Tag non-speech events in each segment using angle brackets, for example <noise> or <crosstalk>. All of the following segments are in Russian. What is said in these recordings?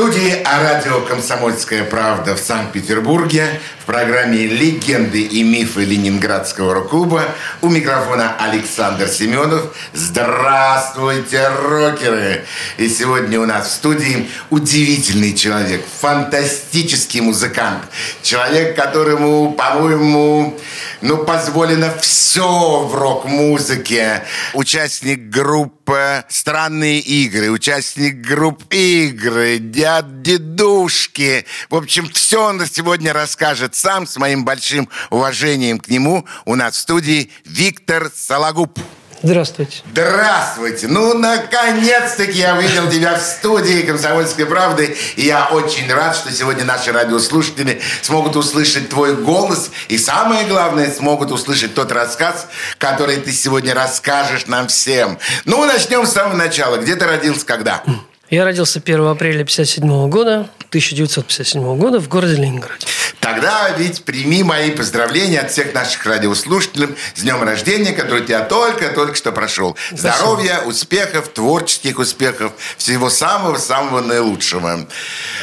Студии о радио «Комсомольская правда» в Санкт-Петербурге в программе «Легенды и мифы Ленинградского рок-клуба» у микрофона Александр Семенов. Здравствуйте, рокеры! И сегодня у нас в студии удивительный человек, фантастический музыкант. Человек, которому, по-моему, ну, позволено все в рок-музыке. Участник группы «Странные игры», участник групп «Игры», «Дяд Дедушки». В общем, все он сегодня расскажет сам с моим большим уважением к нему. У нас в студии Виктор Сологуб. Здравствуйте. Здравствуйте! Ну, наконец-таки я увидел тебя в студии «Комсомольской правды». И я очень рад, что сегодня наши радиослушатели смогут услышать твой голос. И самое главное, смогут услышать тот рассказ, который ты сегодня расскажешь нам всем. Ну, начнем с самого начала. Где ты родился, когда? Я родился 1 апреля 1957 года, 1957 года в городе Ленинграде. Тогда ведь прими мои поздравления от всех наших радиослушателей с днем рождения, который тебя только-только что прошел. Спасибо. Здоровья, успехов, творческих успехов, всего самого-самого наилучшего.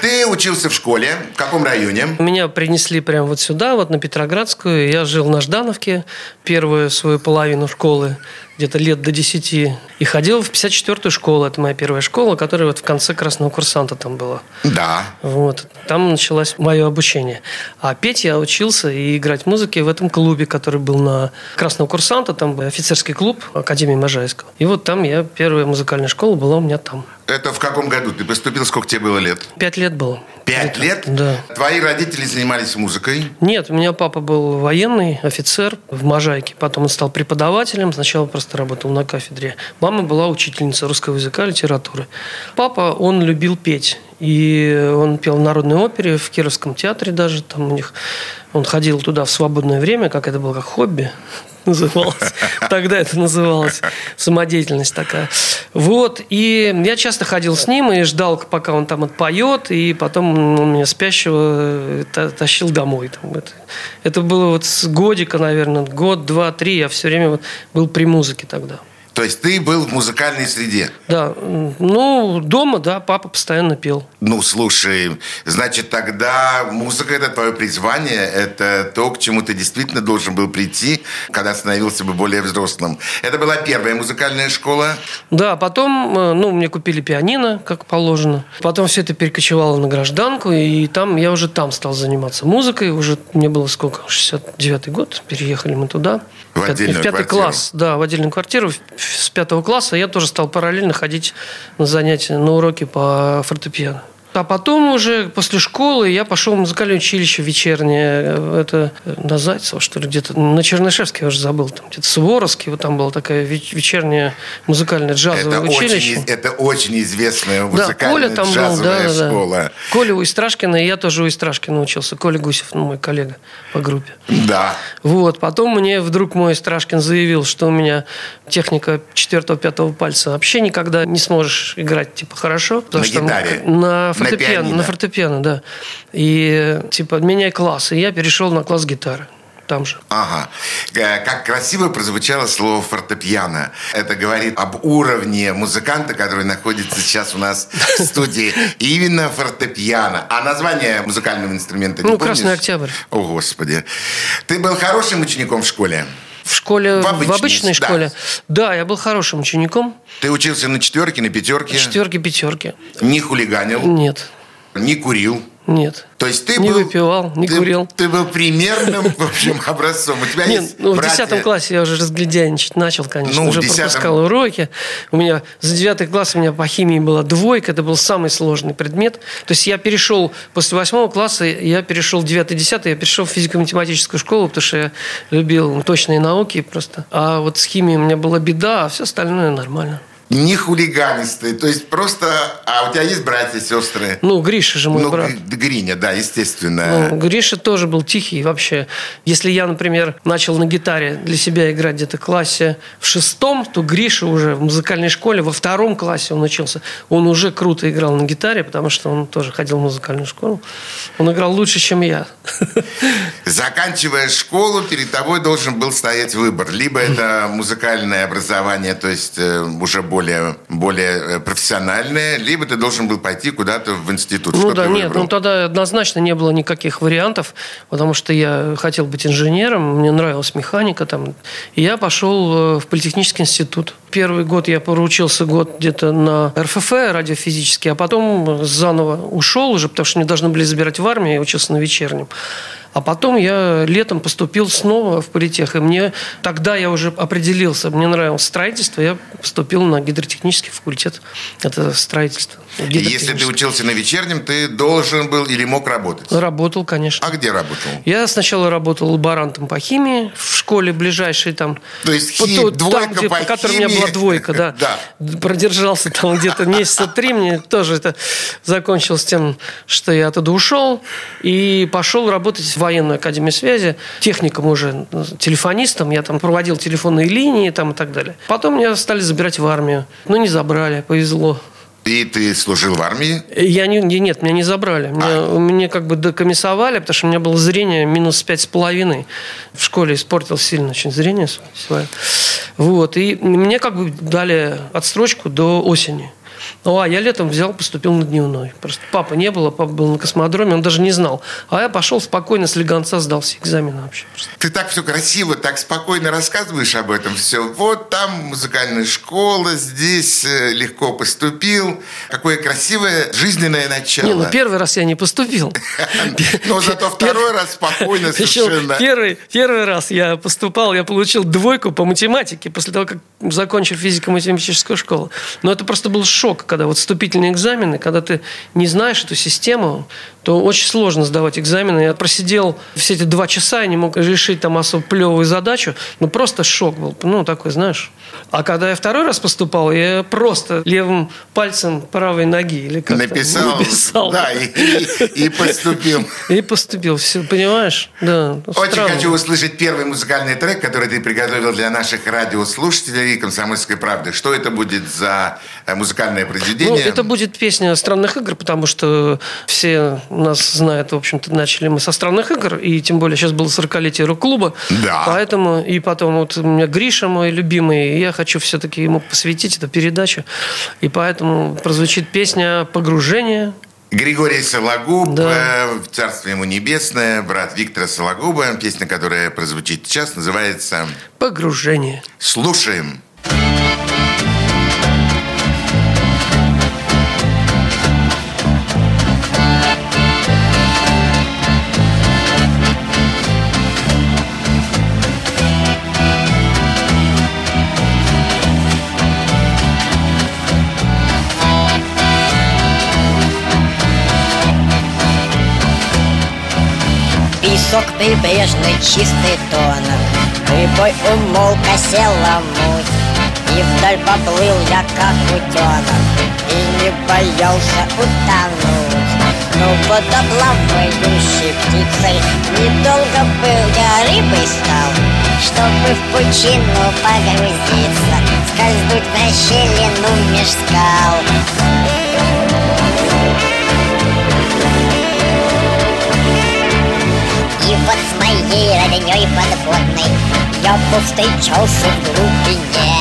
Ты учился в школе. В каком районе? Меня принесли прямо вот сюда, вот на Петроградскую. Я жил на Ждановке первую свою половину школы, где-то лет до 10. И ходил в 54-ю школу. Это моя первая школа, которая вот в конце красного курсанта там была. Да. Вот. Там началось мое обучение. А петь я учился и играть в музыке в этом клубе, который был на Красного курсанта. Там был офицерский клуб Академии Можайского. И вот там я, первая музыкальная школа была у меня там. Это в каком году? Ты поступил, сколько тебе было лет? Пять лет было. Пять лет? Да. Твои родители занимались музыкой? Нет, у меня папа был военный офицер в Можайке. Потом он стал преподавателем. Сначала просто работал на кафедре. Мама была учительница русского языка, литературы. Папа, он любил петь. И он пел в Народной опере, в Кировском театре даже. Там у них... Он ходил туда в свободное время, как это было, как хобби <laughs> называлось. <laughs> Тогда это называлось. Самодеятельность такая. Вот. И я часто ходил с ним и ждал, пока он там отпоет. И потом он меня спящего та- тащил домой. Там это, это было вот с годика, наверное, год, два, три. Я все время вот был при музыке тогда. То есть ты был в музыкальной среде? Да. Ну, дома, да, папа постоянно пел. Ну, слушай, значит, тогда музыка – это твое призвание, это то, к чему ты действительно должен был прийти, когда становился бы более взрослым. Это была первая музыкальная школа? Да, потом, э, ну, мне купили пианино, как положено. Потом все это перекочевало на гражданку, и там я уже там стал заниматься музыкой. Уже мне было сколько? 69-й год. Переехали мы туда. В отдельную пятый квартиру. класс, да, в отдельную квартиру. В- С пятого класса я тоже стал параллельно ходить на занятия, на уроки по фортепиано. А потом уже после школы я пошел в музыкальное училище вечернее. Это на Зайцево, что ли, где-то. На Чернышевске я уже забыл. Там где-то Суворовский. Вот там была такая веч- вечерняя музыкальное джазовое Это училище. очень, это очень известная Да, музыкальная Коля там был, джазовая да, да, да. школа. Коля у Истрашкина, и я тоже у Истрашкина учился. Коля Гусев, ну, мой коллега по группе. Да. Вот, потом мне вдруг мой Страшкин заявил, что у меня техника четвертого-пятого пальца вообще никогда не сможешь играть, типа, хорошо. потому На что гитаре? На На фортепиано, пианино? на фортепиано, да. И, типа, меняй класс. И я перешел на класс гитары там же. Ага. Э, Как красиво прозвучало слово фортепиано. Это говорит об уровне музыканта, который находится сейчас у нас в студии. <laughs> Именно фортепиано. А название музыкального инструмента не Ну, помнишь? «Красный октябрь». О, Господи. Ты был хорошим учеником в школе? В школе, В в, обычной, обычной да. школе. Да, я был хорошим учеником. Ты учился на четверке, на пятерке? Четверки, пятерки. Не хулиганил? Нет, Не курил? нет. То есть ты Не был... выпивал, не ты- курил. Ты был примерным, в общем, образцом. У тебя Нет, есть ну, в братья? 10 классе я уже разглядяничать начал, конечно. Ну, уже 10-м пропускал уроки. У меня за 9 класс у меня по химии была двойка. Это был самый сложный предмет. То есть я перешел после 8 класса, я перешел в 9-10, я перешел в физико-математическую школу, потому что я любил точные науки просто. А вот с химией у меня была беда, а все остальное нормально. Не хулиганистый, то есть просто... А у тебя есть братья, сестры? Ну, Гриша же мой ну, брат. Гриня, да, естественно. Ну, Гриша тоже был тихий вообще. Если я, например, начал на гитаре для себя играть где-то в классе в шестом, то Гриша уже в музыкальной школе во втором классе он учился. Он уже круто играл на гитаре, потому что он тоже ходил в музыкальную школу. Он играл лучше, чем я. Заканчивая школу, перед тобой должен был стоять выбор. Либо это музыкальное образование, то есть э, уже более более, более э, профессиональное, либо ты должен был пойти куда-то в институт. Ну да, нет, ну тогда однозначно не было никаких вариантов, потому что я хотел быть инженером, мне нравилась механика там, и я пошел э, в политехнический институт. Первый год я поручился год где-то на РФФ радиофизический, а потом заново ушел уже, потому что мне должны были забирать в армию, я учился на вечернем. А потом я летом поступил снова в политех. И мне тогда я уже определился. Мне нравилось строительство. Я поступил на гидротехнический факультет. Это строительство. Если ты учился на вечернем, ты должен был или мог работать? Работал, конечно. А где работал? Я сначала работал лаборантом по химии в школе ближайшей там. То есть хи, по, двойка там, где, по, по которой у меня была двойка, да. да. Продержался там где-то месяца три. Мне тоже это закончилось тем, что я оттуда ушел и пошел работать в военную академию связи, техником уже, телефонистом. Я там проводил телефонные линии там и так далее. Потом меня стали забирать в армию. Но не забрали, повезло. И ты служил в армии? Я не, нет, меня не забрали. Меня, а. меня как бы докомиссовали, потому что у меня было зрение минус пять с половиной. В школе испортил сильно очень зрение свое. Вот. И мне как бы дали отстрочку до осени. Ну, а я летом взял, поступил на дневной. Просто папа не было, папа был на космодроме, он даже не знал. А я пошел спокойно с легонца, сдал все экзамены вообще. Ты так все красиво, так спокойно рассказываешь об этом все. Вот там музыкальная школа, здесь э, легко поступил. Какое красивое жизненное начало. Не, ну первый раз я не поступил. <laughs> Но зато второй раз спокойно совершенно. Первый раз я поступал, я получил двойку по математике после того, как закончил физико-математическую школу. Но это просто был шок, когда вот вступительные экзамены, когда ты не знаешь эту систему, то очень сложно сдавать экзамены. Я просидел все эти два часа и не мог решить там особо плевую задачу. Ну, просто шок был. Ну, такой, знаешь. А когда я второй раз поступал, я просто левым пальцем правой ноги или как написал, написал. Да, и, и, и поступил. <laughs> И поступил. Все, понимаешь? Да. Очень странно. хочу услышать первый музыкальный трек, который ты приготовил для наших радиослушателей «Комсомольской правды». Что это будет за э, музыкальное произведение? Ну, это будет песня «Странных игр», потому что все нас знают, в общем-то, начали мы со «Странных игр», и тем более сейчас было 40-летие рок-клуба. Да. Поэтому, и потом вот у меня Гриша мой любимый, и я хочу все-таки ему посвятить эту передачу. И поэтому прозвучит песня «Погружение». Григорий Сологуб, да. Э, «Царство ему небесное», брат Виктора Сологуба. Песня, которая прозвучит сейчас, называется «Погружение». Слушаем. Песок прибрежный, чистый тонок. Прибой умолк, осела муть. И вдаль поплыл я, как утенок И не боялся утонуть. Но водоплавающей птицей Недолго был я рыбой стал. Чтобы в пучину погрузиться Скользнуть в расщелину меж скал моей родней подводной. Я повстречался в глубине.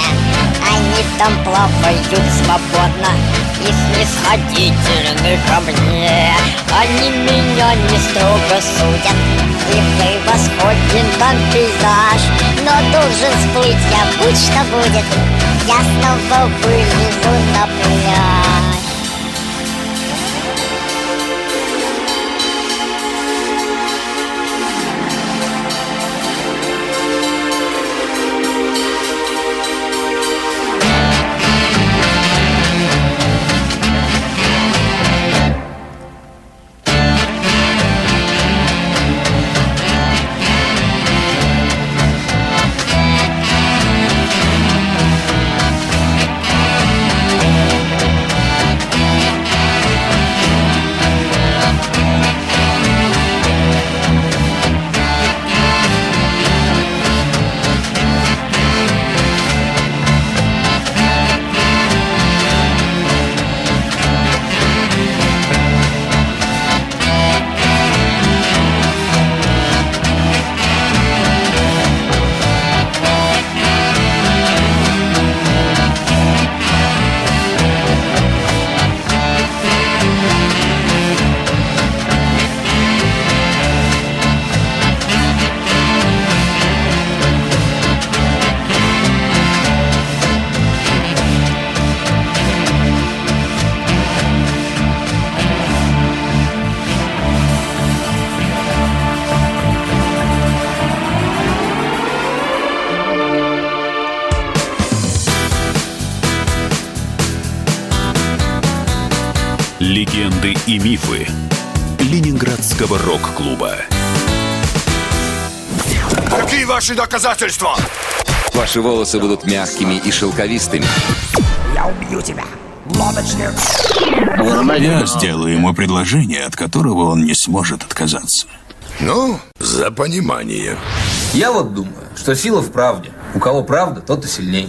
Они там плавают свободно И снисходительны ко мне. Они меня не строго судят И превосходен там пейзаж. Но должен всплыть я, будь что будет. Я снова вылезу на пляж Легенды и мифы Ленинградского рок-клуба. Какие ваши доказательства? Ваши волосы будут мягкими и шелковистыми. Я убью тебя. Лодочник. Я сделаю ему предложение, от которого он не сможет отказаться. Ну, за понимание. Я вот думаю, что сила в правде. У кого правда, тот и сильней.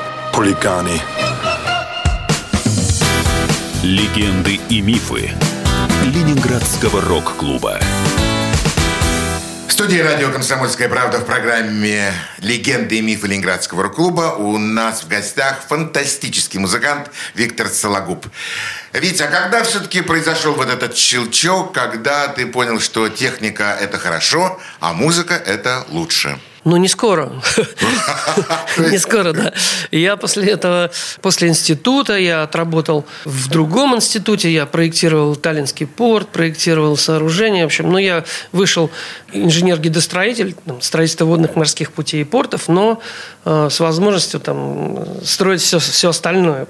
Хулиганы. Легенды и мифы Ленинградского рок-клуба. В студии радио «Комсомольская правда» в программе «Легенды и мифы Ленинградского рок-клуба» у нас в гостях фантастический музыкант Виктор Сологуб. Витя, а когда все-таки произошел вот этот щелчок, когда ты понял, что техника – это хорошо, а музыка – это лучше? Ну, не скоро. <laughs> Не скоро, да. Я после этого, после института, я отработал в другом институте, я проектировал Таллинский порт, проектировал сооружения. В общем, ну, я вышел инженер-гидостроитель, строительство водных морских путей и портов, но э, с возможностью там строить все, все остальное.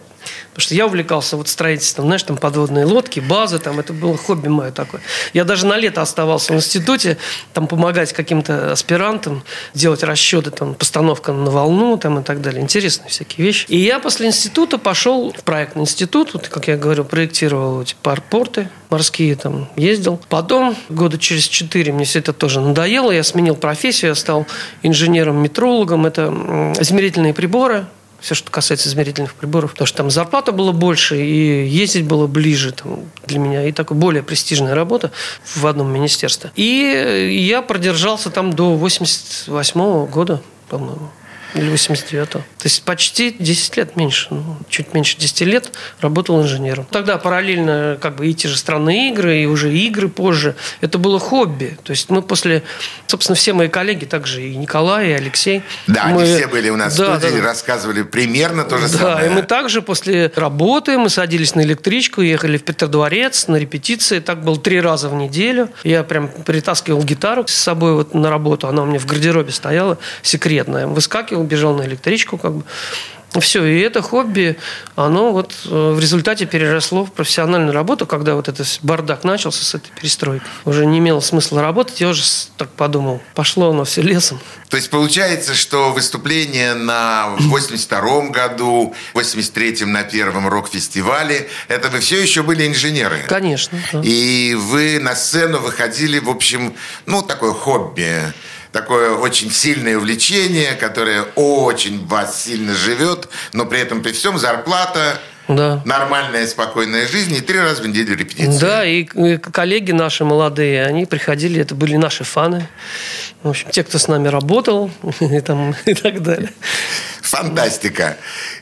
Потому что я увлекался вот строительством, знаешь, там подводные лодки, базы, там это было хобби мое такое. Я даже на лето оставался в институте, там помогать каким-то аспирантам, делать расчеты, там постановка на волну, там и так далее. Интересные всякие вещи. И я после института пошел в проектный институт, вот, как я говорю, проектировал эти парпорты морские, там ездил. Потом, года через четыре, мне все это тоже надоело, я сменил профессию, я стал инженером-метрологом, это измерительные приборы, все, что касается измерительных приборов, потому что там зарплата была больше, и ездить было ближе там, для меня, и такая более престижная работа в одном министерстве. И я продержался там до 88 года, по-моему. Или 89-го. То есть почти 10 лет меньше, ну, чуть меньше 10 лет работал инженером. Тогда параллельно как бы и те же странные игры, и уже игры позже. Это было хобби. То есть мы после, собственно, все мои коллеги, также и Николай, и Алексей. Да, мы... они все были у нас да, в студии, да, да. рассказывали примерно то же да, самое. и мы также после работы мы садились на электричку, ехали в Петродворец на репетиции. Так было три раза в неделю. Я прям притаскивал гитару с собой вот на работу. Она у меня в гардеробе стояла, секретная. Выскакивал, бежал на электричку как бы. Все, и это хобби, оно вот э, в результате переросло в профессиональную работу, когда вот этот бардак начался с этой перестройкой. Уже не имело смысла работать, я уже так подумал, пошло оно все лесом. То есть получается, что выступление на 82 году, 83-м на первом рок-фестивале, это вы все еще были инженеры? Конечно. да. И вы на сцену выходили, в общем, ну, такое хобби, такое очень сильное увлечение, которое очень вас сильно живет, но при этом при всем зарплата, Да. нормальная, спокойная жизнь и три раза в неделю репетиции. Да, и и коллеги наши молодые, они приходили, это были наши фаны. В общем, те, кто с нами работал <laughs> и, там, и так далее. Фантастика.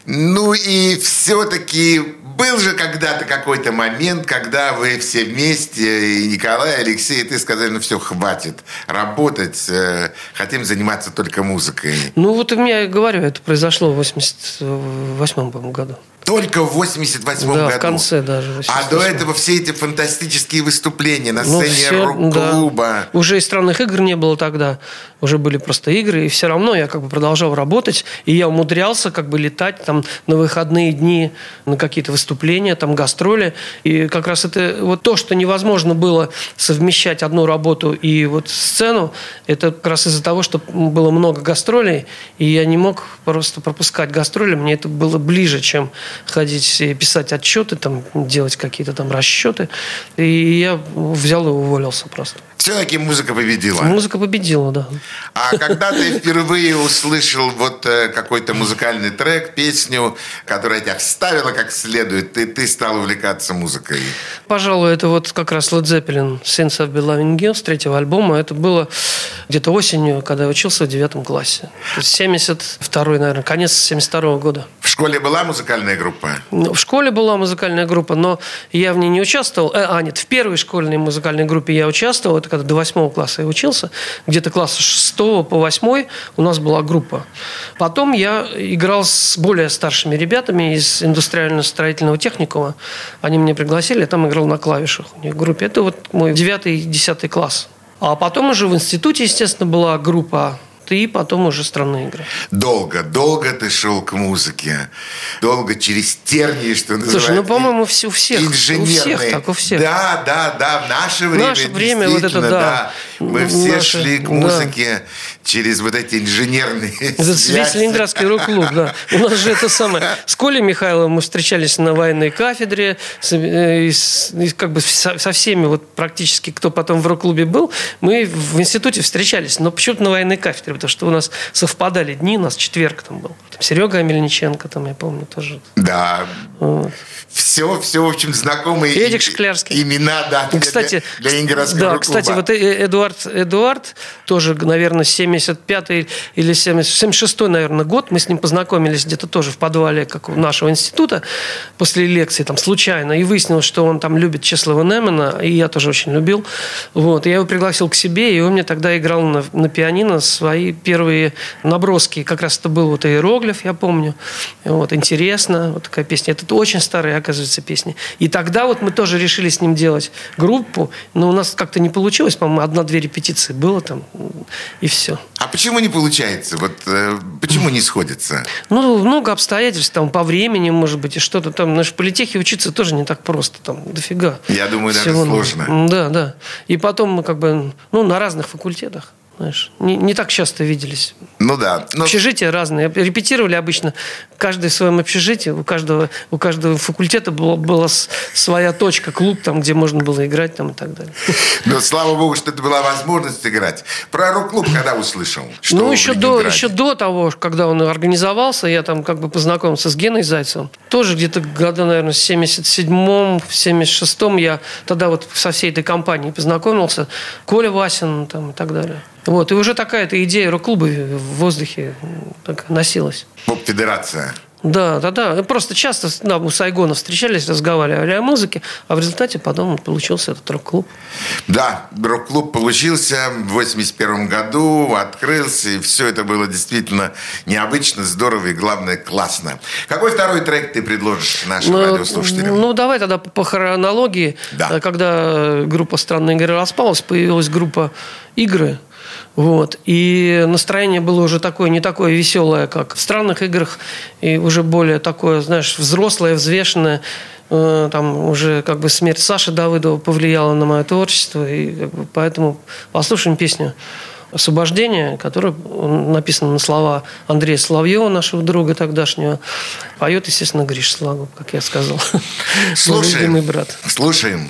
Ну и все-таки был же когда-то какой-то момент, когда вы все вместе, и Николай, и Алексей, и ты сказали, ну все, хватит работать, э, хотим заниматься только музыкой. Ну, вот у меня, говорю, это произошло в 88 по-моему, году. Только в 88 Да, году. в конце даже. А до 88. этого все эти фантастические выступления на Ну, сцене всё, рок-клуба. да. Уже и странных игр не было тогда. Уже были просто игры. И все равно я как бы продолжал работать. И я умудрялся как бы летать там на выходные дни на какие-то выступления, там гастроли. И как раз это вот то, что невозможно было совмещать одну работу и вот сцену, это как раз из-за того, что было много гастролей. И я не мог просто пропускать гастроли. Мне это было ближе, чем ходить и писать отчеты, там, делать какие-то там расчеты. И я взял и уволился просто. Все-таки музыка победила. Музыка победила, да. А когда ты впервые услышал вот э, какой-то музыкальный трек, песню, которая тебя вставила как следует, ты, ты стал увлекаться музыкой? Пожалуй, это вот как раз Led Zeppelin «Sense of Belonging» с третьего альбома. Это было где-то осенью, когда я учился в девятом классе. То есть 72-й, наверное, конец 72 года. В школе была музыкальная группа? Ну, В школе была музыкальная группа, но я в ней не участвовал. Э, а, нет, в первой школьной музыкальной группе я участвовал. Это когда до восьмого класса я учился. Где-то класса шестого по восьмой у нас была группа. Потом я играл с более старшими ребятами из индустриально-строительного техникума. Они меня пригласили, я там играл на клавишах у них в группе. Это вот мой девятый десятый класс. А потом уже в институте, естественно, была группа и потом уже странные игры. Долго, долго ты шел к музыке. Долго через тернии, что называется. Слушай, ну, по-моему, все, у всех. Инженерные. У всех так, у всех. Да, да, да. В наше время, наше время вот это, да. Мы все Наше, шли к да. музыке через вот эти инженерные Это <laughs> весь. Ленинградский рок-клуб, да. У нас же это самое. С Колей Михайловым мы встречались на военной кафедре, с, э, и с- и как бы со, со всеми, вот практически, кто потом в рок-клубе был, мы в институте встречались, но почему-то на военной кафедре, потому что у нас совпадали дни, у нас четверг там был. Там Серега Амельниченко, там, я помню, тоже. Да. Вот. Все, все, в общем, знакомые Эдик Шклярский. имена, да, для, Кстати, для, для Ленинградского да, рок-клуба. кстати, вот э- Эдуард, Эдуард тоже, наверное, 75-й или 70, 76-й, наверное, год. Мы с ним познакомились где-то тоже в подвале как у нашего института после лекции, там, случайно. И выяснилось, что он там любит Чеслова Немена, и я тоже очень любил. Вот. И я его пригласил к себе, и он мне тогда играл на, на пианино свои первые наброски. Как раз это был вот иероглиф, я помню. Вот, интересно, вот такая песня. Это очень старая, оказывается, песня. И тогда вот мы тоже решили с ним делать группу, но у нас как-то не получилось, по-моему, одна-две репетиции было там, и все. А почему не получается? Вот э, почему не сходится? Ну, много обстоятельств, там, по времени, может быть, и что-то там. Знаешь, в политехе учиться тоже не так просто, там, дофига. Я думаю, даже сложно. Да, да. И потом мы как бы, ну, на разных факультетах, знаешь, не, не так часто виделись. Ну да. Но Общежития разные. Репетировали обычно каждый в своем общежитии. У каждого, у каждого факультета была, была своя точка, клуб, там, где можно было играть там, и так далее. Но слава богу, что это была возможность играть. Про рок-клуб когда услышал? Что ну, еще до, еще до того, когда он организовался, я там как бы познакомился с Геной Зайцевым. Тоже где-то года, наверное, в 77-м, в 76-м я тогда вот со всей этой компанией познакомился. Коля Васин там и так далее. Вот. И уже такая-то идея рок-клуба в воздухе так носилась. Поп-федерация. Да, да, да. Просто часто да, у Сайгона встречались, разговаривали о музыке, а в результате потом получился этот рок-клуб. Да, рок-клуб получился в 81 году, открылся, и все это было действительно необычно, здорово и, главное, классно. Какой второй трек ты предложишь нашим Ну, радиослушателям? Ну, давай тогда по, хронологии. Да. Когда группа «Странные игры» распалась, появилась группа «Игры». Вот. И настроение было уже такое, не такое веселое, как в странных играх, и уже более такое, знаешь, взрослое, взвешенное. Э, Там уже как бы смерть Саши Давыдова повлияла на мое творчество, и как бы поэтому послушаем песню «Освобождение», которая написана на слова Андрея Соловьева, нашего друга тогдашнего. Поет, естественно, Гриш Слагов, как я сказал. <laughs> Мой Слушаем. любимый брат. Слушаем.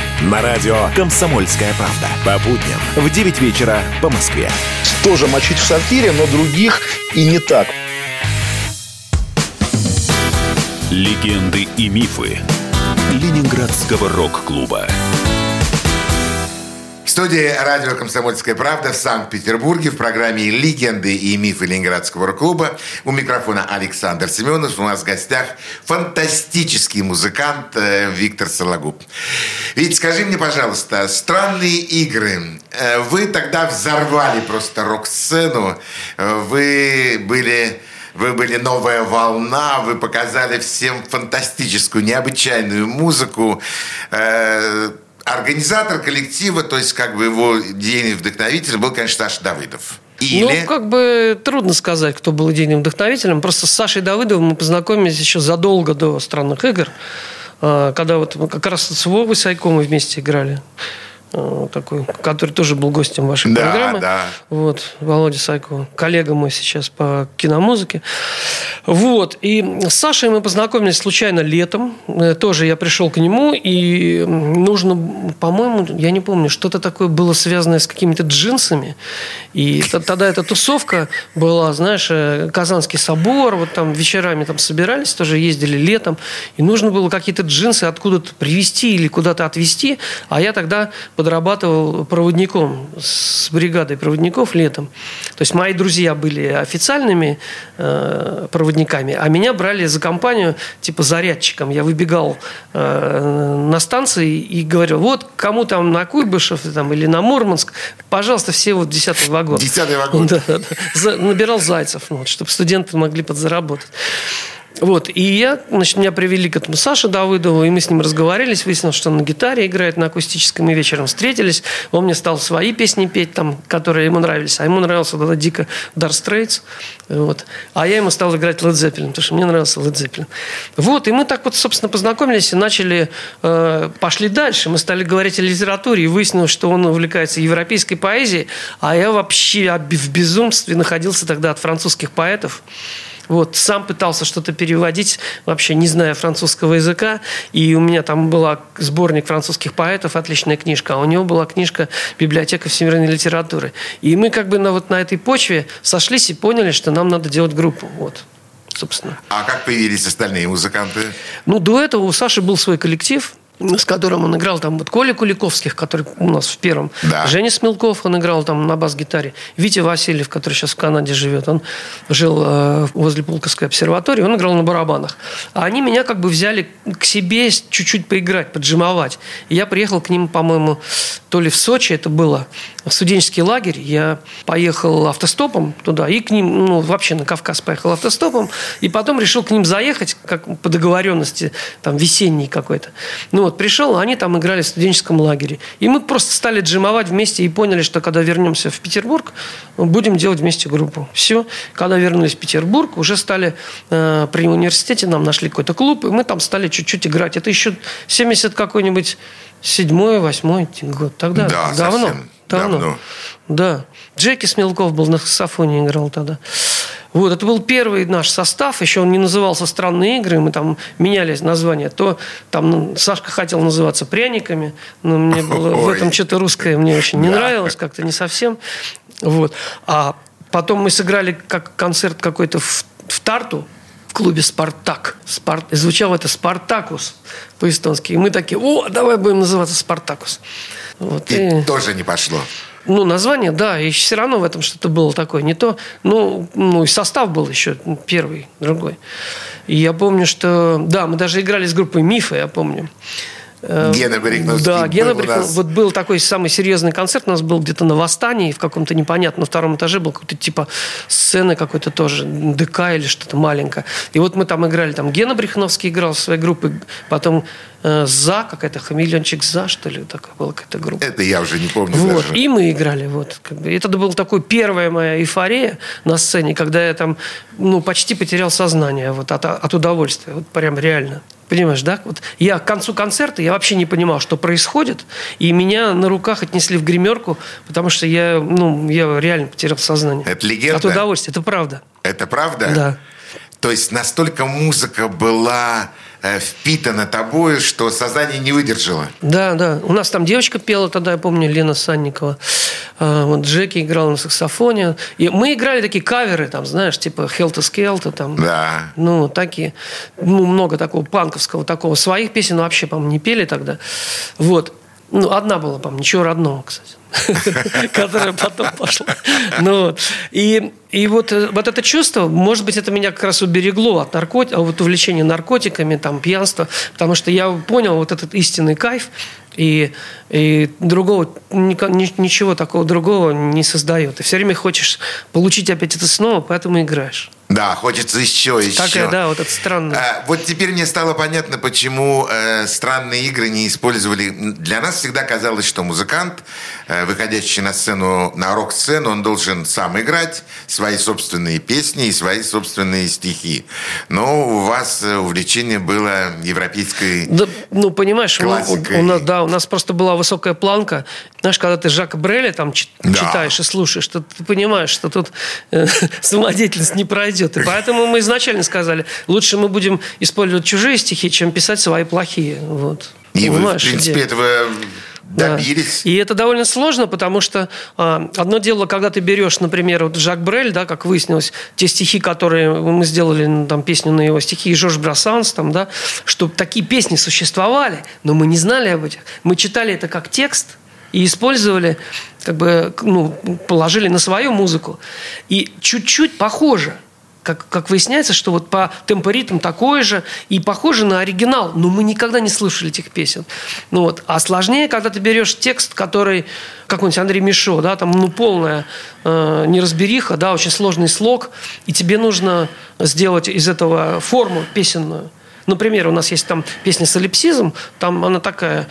На радио «Комсомольская правда». По будням в 9 вечера по Москве. Тоже мочить в сортире, но других и не так. Легенды и мифы Ленинградского рок-клуба. Студии радио «Комсомольская правда» в Санкт-Петербурге в программе «Легенды и мифы Ленинградского рок-клуба». У микрофона Александр Семенов. У нас в гостях фантастический музыкант э, Виктор Сологуб. Ведь скажи мне, пожалуйста, «Странные игры». Э, вы тогда взорвали просто рок-сцену. Э, вы были... Вы были новая волна, вы показали всем фантастическую, необычайную музыку. Организатор коллектива, то есть как бы его идейный вдохновитель был, конечно, Саша Давыдов. Или... Ну, как бы трудно сказать, кто был идейным вдохновителем. Просто с Сашей Давыдовым мы познакомились еще задолго до странных игр, а, когда вот мы как раз с Вовой Сайко мы вместе играли. Э, такой, который тоже был гостем вашей да, программы. Да. Вот, Володя Сайкова, коллега мой сейчас по киномузыке. Вот, и с Сашей мы познакомились случайно летом. Э, тоже я пришел к нему, и нужно, по-моему, я не помню, что-то такое было связанное с какими-то джинсами. И тогда эта тусовка была, знаешь, э, Казанский собор, вот там вечерами там собирались, тоже ездили летом, и нужно было какие-то джинсы откуда-то привезти или куда-то отвезти, а я тогда подрабатывал проводником с бригадой проводников летом. То есть мои друзья были официальными э, проводниками, а меня брали за компанию типа зарядчиком. Я выбегал э, на станции и говорил, вот кому там на Куйбышев там, или на Мурманск, пожалуйста, все вот десятый вагон. Десятый вагон. <laughs> Да, да, да. Набирал зайцев, вот, чтобы студенты могли подзаработать. Вот, и я, значит, меня привели к этому Саше Давыдову, и мы с ним разговаривались, выяснилось, что он на гитаре играет на акустическом, и вечером встретились, он мне стал свои песни петь, там, которые ему нравились, а ему нравился тогда дико Dark Straits, вот, а я ему стал играть Led Zeppelin, потому что мне нравился Led Zeppelin. Вот, и мы так вот, собственно, познакомились и начали, э, пошли дальше, мы стали говорить о литературе, и выяснилось, что он увлекается европейской поэзией, а я вообще в безумстве находился тогда от французских поэтов, вот, сам пытался что-то переводить, вообще не зная французского языка. И у меня там была сборник французских поэтов, отличная книжка. А у него была книжка «Библиотека всемирной литературы». И мы как бы на, вот на этой почве сошлись и поняли, что нам надо делать группу. Вот собственно. А как появились остальные музыканты? Ну, до этого у Саши был свой коллектив с которым он играл, там вот Коля Куликовских, который у нас в первом, да. Женя Смелков, он играл там на бас-гитаре, Витя Васильев, который сейчас в Канаде живет, он жил э, возле Пулковской обсерватории, он играл на барабанах. А они меня как бы взяли к себе чуть-чуть поиграть, поджимовать. И я приехал к ним, по-моему, то ли в Сочи это было, в студенческий лагерь. Я поехал автостопом туда и к ним, ну, вообще на Кавказ поехал автостопом, и потом решил к ним заехать, как по договоренности, там, весенний какой-то. Ну, вот пришел, а они там играли в студенческом лагере. И мы просто стали джимовать вместе и поняли, что когда вернемся в Петербург, будем делать вместе группу. Все. Когда вернулись в Петербург, уже стали э, при университете, нам нашли какой-то клуб, и мы там стали чуть-чуть играть. Это еще 70 какой-нибудь седьмой, восьмой год. Тогда да, давно. Совсем давно. давно. Да. Джеки Смелков был на саксофоне играл тогда. Вот, это был первый наш состав, еще он не назывался «Странные игры», мы там меняли название. То там ну, Сашка хотел называться «Пряниками», но мне <laughs> было Ой. в этом что-то русское, мне очень не да. нравилось, как-то не совсем. Вот. А потом мы сыграли как концерт какой-то в, в Тарту, в клубе «Спартак». Спарт... Звучало это «Спартакус» по-эстонски. И мы такие, о, давай будем называться «Спартакус». Вот, и, и тоже не пошло. Ну, название, да, и все равно в этом что-то было такое. Не то, ну, ну, и состав был еще первый, другой. И я помню, что, да, мы даже играли с группой «Мифы», я помню. Э, Гена Барихновский Да, Гена нас. Вот был такой самый серьезный концерт. У нас был где-то на Восстании, в каком-то непонятном втором этаже был какой-то типа сцены какой-то тоже, ДК или что-то маленькое. И вот мы там играли, там Гена Брехновский играл в своей группе, потом э, ЗА, какая-то хамелеончик ЗА, что ли, такая была какая-то группа. Это я уже не помню Вот, даже. и мы играли. Вот, как бы. Это была такой первая моя эйфория на сцене, когда я там ну, почти потерял сознание вот, от, от удовольствия. Вот прям реально. Понимаешь, да? Вот я к концу концерта я вообще не понимал, что происходит, и меня на руках отнесли в гримерку, потому что я, ну, я реально потерял сознание. Это легенда? От удовольствия, это правда. Это правда? Да. То есть настолько музыка была э, впитана тобой, что сознание не выдержало. Да, да. У нас там девочка пела тогда, я помню, Лена Санникова. А, Вот Джеки играл на саксофоне. И мы играли такие каверы, там, знаешь, типа Хелта Скелта, там. Да. Ну, такие. Ну, много такого панковского такого. Своих песен вообще, по-моему, не пели тогда. Вот. Ну, одна была, по-моему, ничего родного, кстати. <laughs> Которая потом пошла. Ну, вот. и, и вот, э, вот это чувство, может быть, это меня как раз уберегло от наркотиков, вот увлечения наркотиками, там, пьянства, потому что я понял вот этот истинный кайф, и, и другого, ничего такого другого не создает. Ты все время хочешь получить опять это снова, поэтому играешь. Да, хочется еще, еще. Такая, да, вот это странно. А, вот теперь мне стало понятно, почему э, странные игры не использовали. Для нас всегда казалось, что музыкант, выходящий на сцену, на рок-сцену, он должен сам играть свои собственные песни и свои собственные стихи. Но у вас э, увлечение было европейской... Да, ну, понимаешь, у, Классикой. у нас, да, у нас просто была высокая планка. Знаешь, когда ты Жака Бреля там Да. читаешь и слушаешь, то ты понимаешь, что тут э, <laughs> самодеятельность не пройдет. И поэтому мы изначально сказали, лучше мы будем использовать чужие стихи, чем писать свои плохие. Вот. И вы, в принципе, идея? этого Да. добились. И это довольно сложно, потому что а, одно дело, когда ты берешь, например, вот Жак Брель, да, как выяснилось, те стихи, которые мы сделали, ну, там, песню на его стихи, и Жорж Брассанс, там, да, что такие песни существовали, но мы не знали об этих. Мы читали это как текст и использовали, как бы, ну, положили на свою музыку. И чуть-чуть похоже – как, как выясняется, что вот по темпоритм такой же и похоже на оригинал, но мы никогда не слышали этих песен. Ну вот. А сложнее, когда ты берешь текст, который какой-нибудь Андрей Мишо, да, там ну полная э, неразбериха, да, очень сложный слог, и тебе нужно сделать из этого форму песенную. Например, у нас есть там песня «Солипсизм», там она такая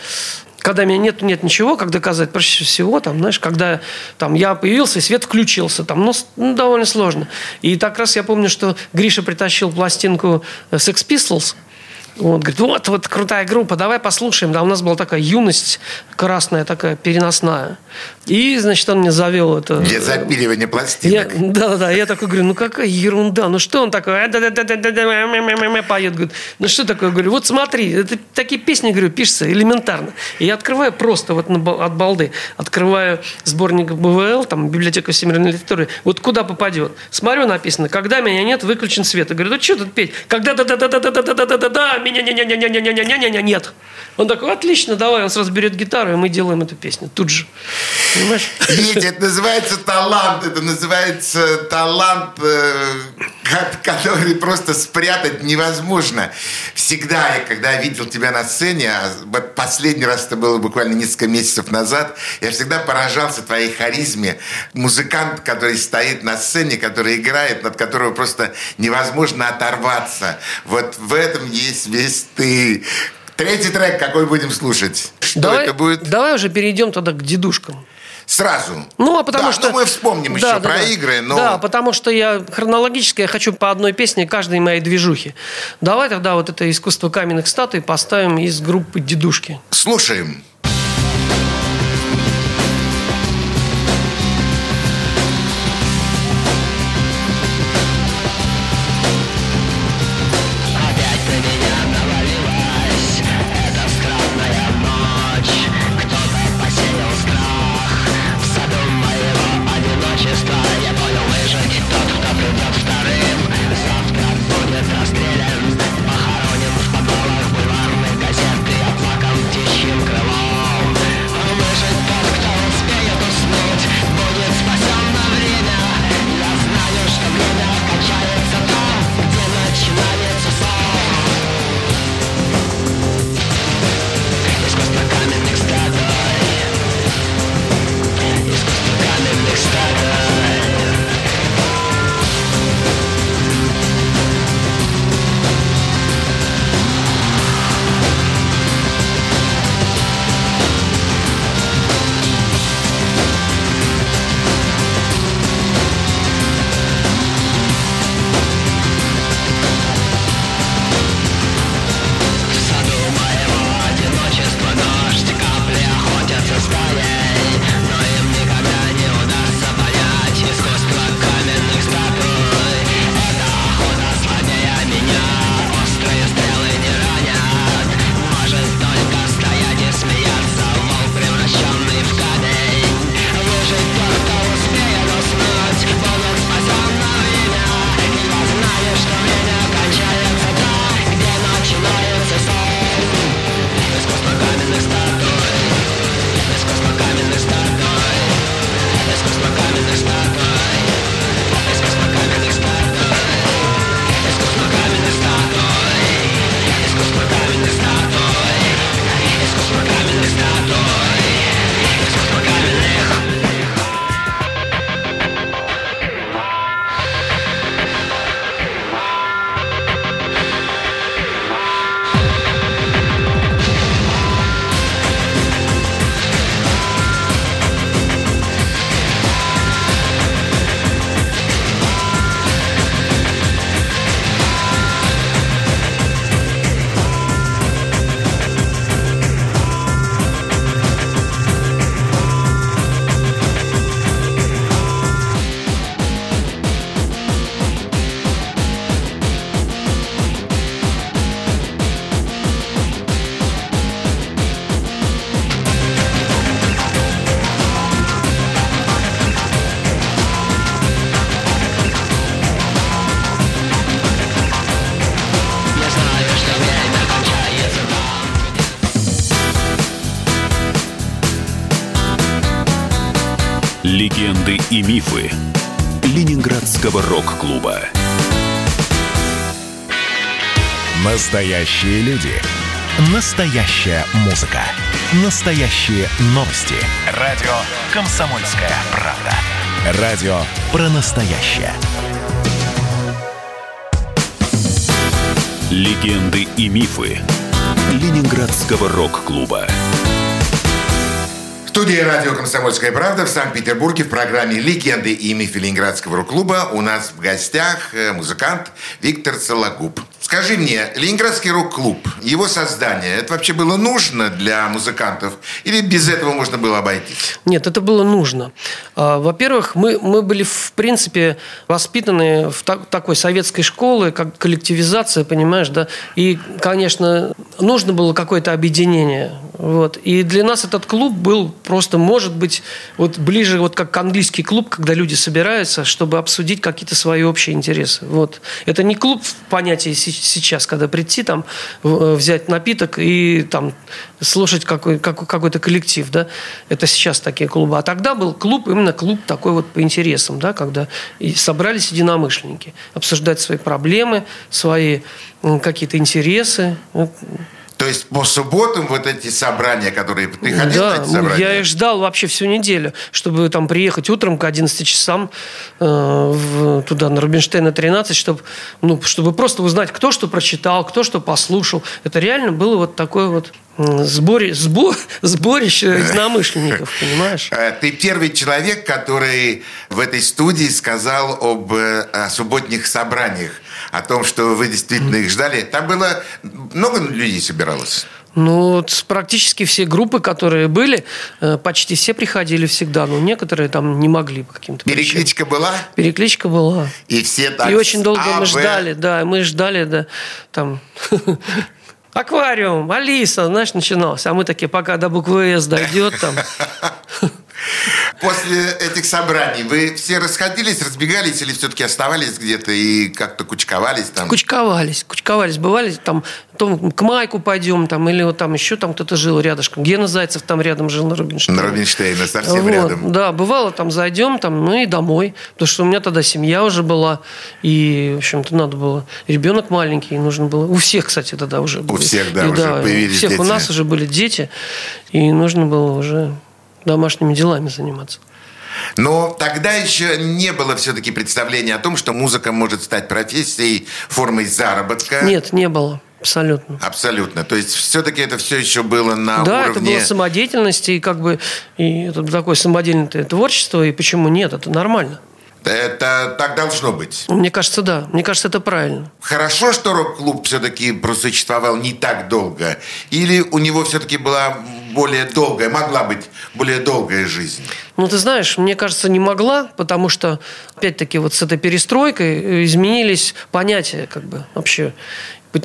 когда меня нет, нет ничего, как доказать, проще всего, там, знаешь, когда там, я появился, и свет включился, там, ну, с- ну, довольно сложно. И так раз я помню, что Гриша притащил пластинку э, Sex Pistols, вот, говорит, вот, вот крутая группа, давай послушаем. Да, у нас была такая юность красная, такая переносная. И, значит, он мне завел это... Для запиливания Я, пластинок. да, да, я такой говорю, ну какая ерунда, ну что он такой, поет, говорит, ну что такое, говорю, вот смотри, это такие песни, говорю, пишутся элементарно. И я открываю просто вот от балды, открываю сборник БВЛ, там, библиотека всемирной литературы, вот куда попадет. Смотрю, написано, когда меня нет, выключен свет. Я говорю, ну что тут петь? Когда да да да да да да да да да да да меня не не не не не не не не не нет. Он такой, отлично, давай, он сразу берет гитару, и мы делаем эту песню тут же. Понимаешь? Видите, это называется талант, это называется талант, э, ко- который просто спрятать невозможно. Всегда, я, когда видел тебя на сцене, а последний раз это было буквально несколько месяцев назад, я всегда поражался твоей харизме. Музыкант, который стоит на сцене, который играет, над которого просто невозможно оторваться. Вот в этом есть весь ты. Третий трек какой будем слушать? Что давай, это будет? Давай уже перейдем тогда к дедушкам. Сразу. Ну, а потому Да, что... ну, мы вспомним еще Да, да, про да. игры, но... Да, потому что я хронологически я хочу по одной песне каждой моей движухи. Давай тогда вот это искусство каменных статуй поставим из группы «Дедушки». Слушаем. И мифы Ленинградского рок-клуба. Настоящие люди. Настоящая музыка. Настоящие новости. Радио «Комсомольская правда». Радио про настоящее. Легенды и мифы Ленинградского рок-клуба. Студии радио «Комсомольская правда» в Санкт-Петербурге в программе «Легенды и мифы Ленинградского рок-клуба» у нас в гостях э, музыкант Виктор Сологуб. Скажи мне, Ленинградский рок-клуб, его создание, это вообще было нужно для музыкантов? Или без этого можно было обойтись? Нет, это было нужно. А, Во-первых, мы, мы были, в принципе, воспитаны в так- такой советской школе, как коллективизация, понимаешь, да. И, конечно, нужно было какое-то объединение. Вот. И для нас этот клуб был просто, может быть, вот ближе вот как английский клуб, когда люди собираются, чтобы обсудить какие-то свои общие интересы. Вот. Это не клуб в понятии се- сейчас, когда прийти там, в- взять напиток и там слушать какой, какой- какой-то коллектив, да. Это сейчас такие клубы. А тогда был клуб, именно клуб такой вот по интересам, да, когда и собрались единомышленники обсуждать свои проблемы, свои какие-то интересы. То есть по субботам вот эти собрания, которые... Ты ходил на Да, эти собрания? я их ждал вообще всю неделю, чтобы там приехать утром к 11 часам э, в- туда, на Рубинштейна 13, чтобы, ну, чтобы просто узнать, кто что прочитал, кто что послушал. Это реально было вот такое вот м, сбори, сбо- <laughs> сборище единомышленников, <laughs> понимаешь? Э, Ты первый человек, который в этой студии сказал об э, субботних собраниях, о том, что вы действительно их ждали. Там было много людей собиралось. Ну, вот практически все группы, которые были, э, почти все приходили всегда, но некоторые там не могли по каким-то причинам. Перекличка была, Перекличка была. и все так... И очень долго А, мы ждали, да, мы ждали, да, там... <laughs> Аквариум, Алиса, знаешь, начиналось. А мы такие, пока до буквы «С» дойдет там. <laughs> После этих собраний вы все расходились, разбегались или все-таки оставались где-то и как-то кучковались там? Кучковались, кучковались. Бывали там, то к Майку пойдем, там, или вот там еще там кто-то жил рядышком. Гена Зайцев там рядом жил на Рубинштейне. На Рубинштейна, совсем Вот, рядом. Да, бывало, там зайдем, там, ну и домой. Потому что у меня тогда семья уже была. И, в общем-то, надо было. Ребенок маленький, нужно было. У всех, кстати, тогда уже У были. всех, да, И уже появились У всех дети. у нас уже были дети. И нужно было уже домашними делами заниматься. Но тогда еще не было все-таки представления о том, что музыка может стать профессией, формой заработка. Нет, не было. Абсолютно. Абсолютно. То есть все-таки это все еще было на да, это уровне... была самодеятельность, и как бы и это такое самодельное творчество, и почему нет, это нормально. Это так должно быть. Мне кажется, да. Мне кажется, это правильно. Хорошо, что рок-клуб все-таки просуществовал не так долго? Или у него все-таки была более долгая, могла быть более долгая жизнь? Ну, ты знаешь, мне кажется, не могла, потому что, опять-таки, вот с этой перестройкой э, изменились понятия, как бы, вообще.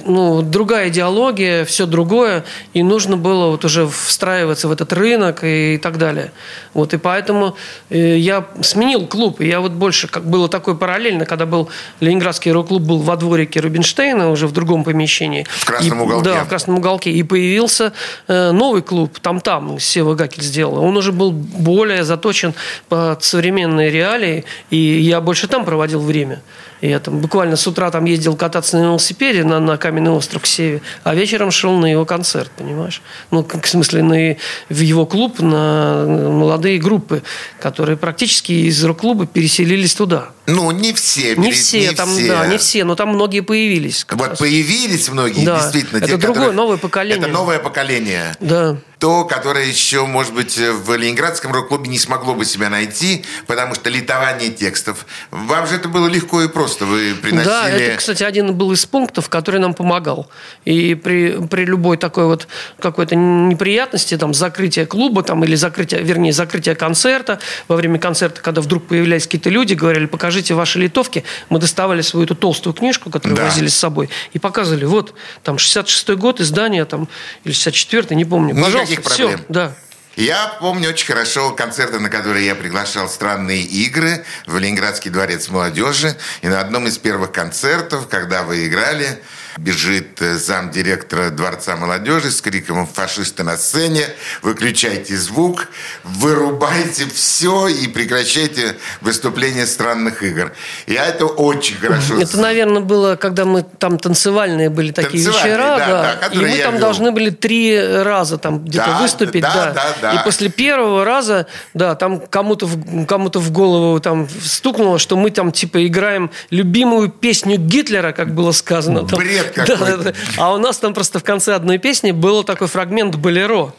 Ну, другая идеология, все другое, и нужно было вот уже встраиваться в этот рынок и, так далее. Вот, и поэтому э, я сменил клуб, и я вот больше, как было такое параллельно, когда был Ленинградский рок-клуб был во дворике Рубинштейна, уже в другом помещении. В красном И- уголке. Да, в красном уголке. И появился э, новый клуб, там-там, Сева Гакель сделал. Он уже был более заточен под современные реалии, и я больше там проводил время. Я там буквально с утра там ездил кататься на велосипеде на, на каменный остров к Севе, а вечером шел на его концерт, понимаешь? Ну, в смысле, на, в его клуб, на молодые группы, которые практически из рок-клуба переселились туда. Ну, не все. Не все, там, да, не все, но там многие появились. Вот раз. появились многие, Да. действительно. Это те, другое, которые- новое поколение. Это новое поколение. Да. То, которое еще, может быть, в Ленинградском рок-клубе не смогло бы себя найти, потому что литование текстов. Вам же это было легко и просто. Вы приносили... Да, это, кстати, один был из пунктов, который нам помогал. И при, при любой такой вот какой-то неприятности, там, закрытие клуба, там, или закрытие, вернее, закрытие концерта, во время концерта, когда вдруг появлялись какие-то люди, говорили, покажите ваши литовки, мы доставали свою эту толстую книжку, которую Да. возили с собой, и показывали, вот, там, 66-й год, издание, там, или 64-й, не помню. Пожалуйста, Никаких все, проблем. да. Я помню очень хорошо концерты, на которые я приглашал странные игры в Ленинградский дворец молодежи. И на одном из первых концертов, когда вы играли, бежит э, замдиректора Дворца молодежи с криком «Фашисты на сцене! Выключайте звук, вырубайте все и прекращайте выступление странных игр». Я это очень хорошо Это, наверное, было, когда мы там танцевальные были такие Танцевальные, вечера, да, да, да, и мы там вел. должны были три раза там где-то Да, выступить, да, да. да, да. И после первого раза, да, там кому-то в, кому-то в голову там стукнуло, что мы там типа играем любимую песню Гитлера, как было сказано. Там. Бред Да, да, да. А у нас там просто в конце одной песни был такой фрагмент «Болеро».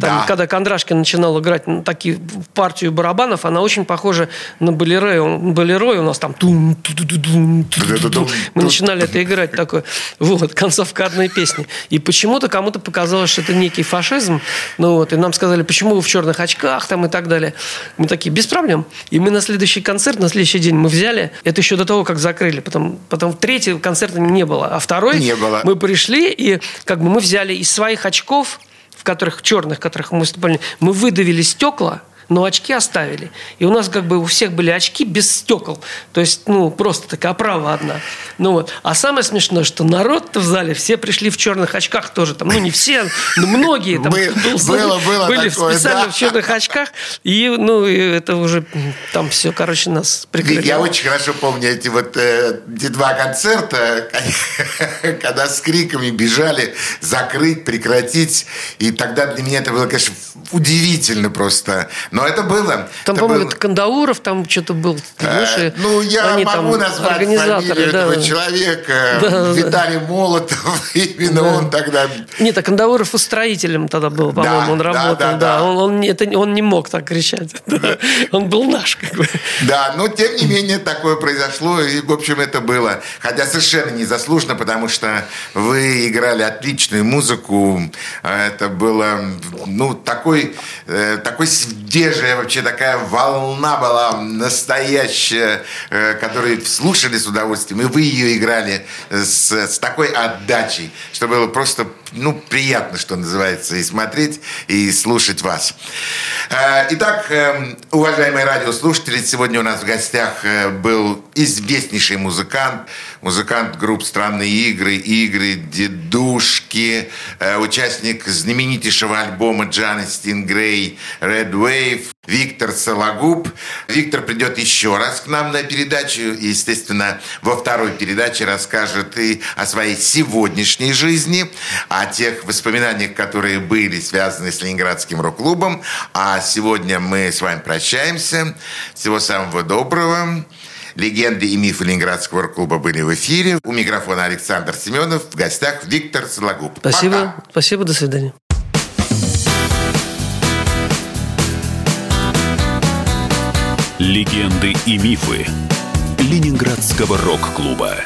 Там, Да. когда Кондрашкин начинал играть ну, такие партию барабанов, она очень похожа на болеро. Он- Болеро, у нас там тун ту ту ду. Мы начинали это играть такое. Вот, концовка одной песни. И почему-то кому-то показалось, что это некий фашизм. Ну вот, и нам сказали, почему вы в черных очках там и так далее. Мы такие, без проблем. И мы на следующий концерт, на следующий день мы взяли, это еще до того, как закрыли. Потом, потом третьего концерта не было. А второй Не было. мы пришли, и как бы мы взяли из своих очков, в которых черных, в которых мы выступали, мы выдавили стекла, но очки оставили. И у нас как бы у всех были очки без стекол. То есть, ну, просто такая оправа одна. Ну вот. А самое смешное, что народ в зале все пришли в черных очках тоже. Там, ну, не все, но многие там Бы- был- было- было были такое, специально да. в черных очках. И, ну, и это уже там все, короче, нас прекратило. Я очень хорошо помню эти вот э, эти два концерта, <laughs> когда с криками бежали закрыть, прекратить. И тогда для меня это было, конечно, удивительно просто. Но это было. Там, по-моему, это Кандауров там что-то был. знаешь, и Ну, я они могу там назвать фамилию да. этого человека. <laughs> Да, да. Виталий Молотов. <laughs> Именно Да. он тогда... Нет, а Кандауров устроителем тогда был, по-моему, он да, работал. да, Да, да. Он, он, не- это, он не мог так кричать. <laughs> Он был наш, как бы. Да, но тем не менее такое произошло, и, в общем, это было. Хотя совершенно незаслуженно, потому что вы играли отличную музыку. А Это было, ну, такой, э, такой свежая вообще такая волна была настоящая, э, которую слушали с удовольствием, и вы ее играли с, с такой отдачей, что было просто, ну, приятно, что называется, и смотреть, и слушать вас. Э, Итак, э, уважаемые радиослушатели, сегодня у нас в гостях э, был известнейший музыкант, музыкант групп «Странные игры», «Игры», «Дедушки», э, участник знаменитейшего альбома Джана Стингрей «Red Wave», Виктор Сологуб. Виктор придет еще раз к нам на передачу. Естественно, во второй передаче расскажет и о своей сегодняшней жизни, о тех воспоминаниях, которые были связаны с Ленинградским рок-клубом. А сегодня мы с вами прощаемся. Всего самого доброго. Легенды и мифы Ленинградского рок-клуба были в эфире. У микрофона Александр Семенов. В гостях Виктор Сологуб. Спасибо. Спасибо, до свидания. Легенды и мифы Ленинградского рок-клуба.